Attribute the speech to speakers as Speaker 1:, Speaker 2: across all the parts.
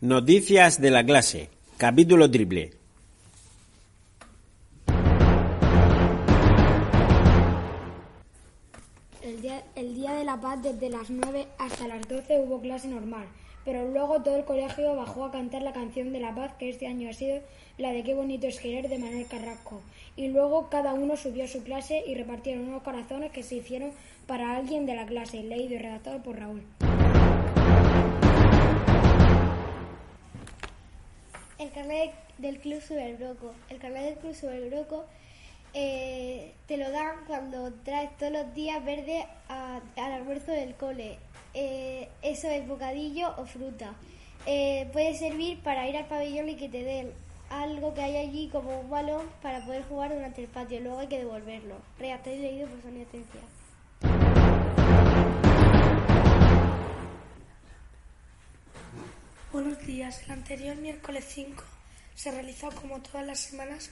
Speaker 1: Noticias de la clase. Capítulo triple.
Speaker 2: El día, el día de la paz desde las 9 hasta las 12 hubo clase normal, pero luego todo el colegio bajó a cantar la canción de la paz que este año ha sido la de Qué bonito es querer de Manuel Carrasco. Y luego cada uno subió a su clase y repartieron unos corazones que se hicieron para alguien de la clase, leído y redactado por Raúl.
Speaker 3: Carnet del Club Superbroco. El carnet del Club Superbroco eh, te lo dan cuando traes todos los días verde al almuerzo del cole. Eh, eso es bocadillo o fruta. Eh, puede servir para ir al pabellón y que te den algo que hay allí como un balón para poder jugar durante el patio. Luego hay que devolverlo. Redactado y leído por Sonia Atencia.
Speaker 2: Buenos días. El anterior miércoles 5 se realizó como todas las semanas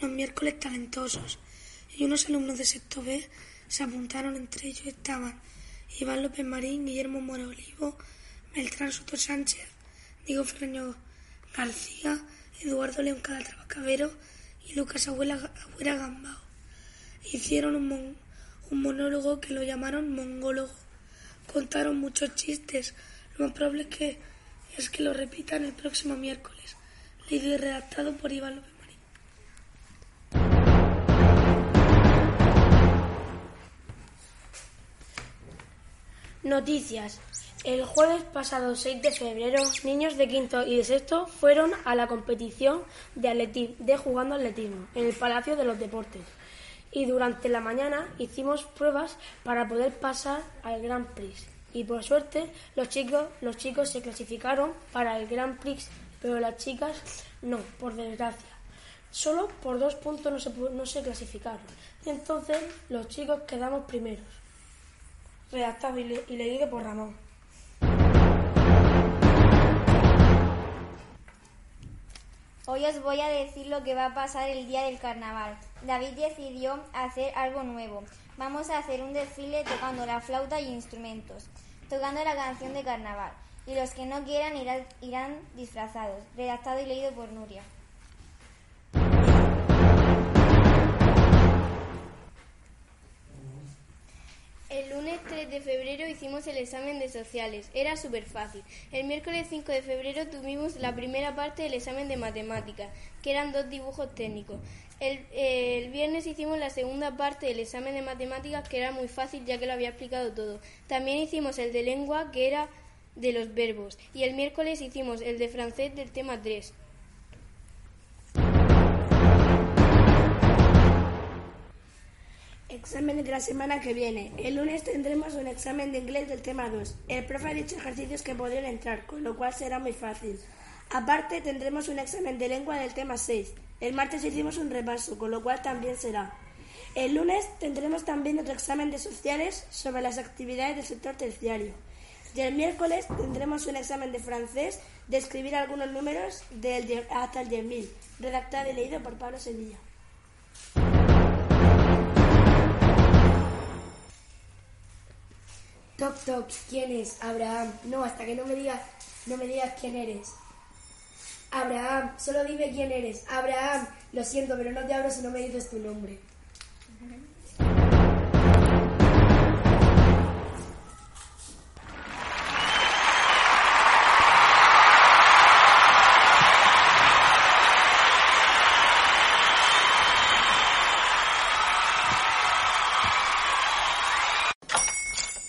Speaker 2: los miércoles talentosos y unos alumnos de sexto B se apuntaron. Entre ellos estaban Iván López Marín, Guillermo Mora Olivo, Beltrán Soto Sánchez, Diego Ferreño García, Eduardo León Calatrava Cabero y Lucas Abuela, Agüera Gambao. Hicieron un monólogo que lo llamaron mongólogo. Contaron muchos chistes. Lo más probable es que, es que lo repitan el próximo miércoles. Y redactado por Iván López Marín.
Speaker 4: Noticias. El jueves pasado 6 de febrero, niños de quinto y de sexto fueron a la competición de, atleti- de jugando atletismo en el Palacio de los Deportes. Y durante la mañana hicimos pruebas para poder pasar al Grand Prix. Y por suerte los chicos, los chicos se clasificaron para el Grand Prix, pero las chicas no, por desgracia. Solo por dos puntos no se, no se clasificaron. Y entonces los chicos quedamos primeros. Redactado y, le- y leído por Ramón.
Speaker 5: Hoy os voy a decir lo que va a pasar el día del carnaval. David decidió hacer algo nuevo. Vamos a hacer un desfile tocando la flauta y instrumentos, tocando la canción de carnaval. Y los que no quieran irán, irán disfrazados. Redactado y leído por Nuria.
Speaker 6: El lunes 3 de febrero hicimos el examen de sociales. Era súper fácil. El miércoles 5 de febrero tuvimos la primera parte del examen de matemáticas, que eran dos dibujos técnicos. El, el viernes hicimos la segunda parte del examen de matemáticas, que era muy fácil ya que lo había explicado todo. También hicimos el de lengua, que era de los verbos. Y el miércoles hicimos el de francés del tema 3.
Speaker 4: Exámenes de la semana que viene. El lunes tendremos un examen de inglés del tema 2. El profe ha dicho ejercicios que podrían entrar, con lo cual será muy fácil. Aparte tendremos un examen de lengua del tema 6. El martes hicimos un repaso, con lo cual también será. El lunes tendremos también otro examen de sociales sobre las actividades del sector terciario. Y el miércoles tendremos un examen de francés de escribir algunos números del hasta el 10.000, redactado y leído por Pablo Sevilla.
Speaker 7: Toc toc, ¿quién es? Abraham. No, hasta que no me digas, no me digas quién eres. Abraham, solo dime quién eres. Abraham, lo siento, pero no te abro si no me dices tu nombre.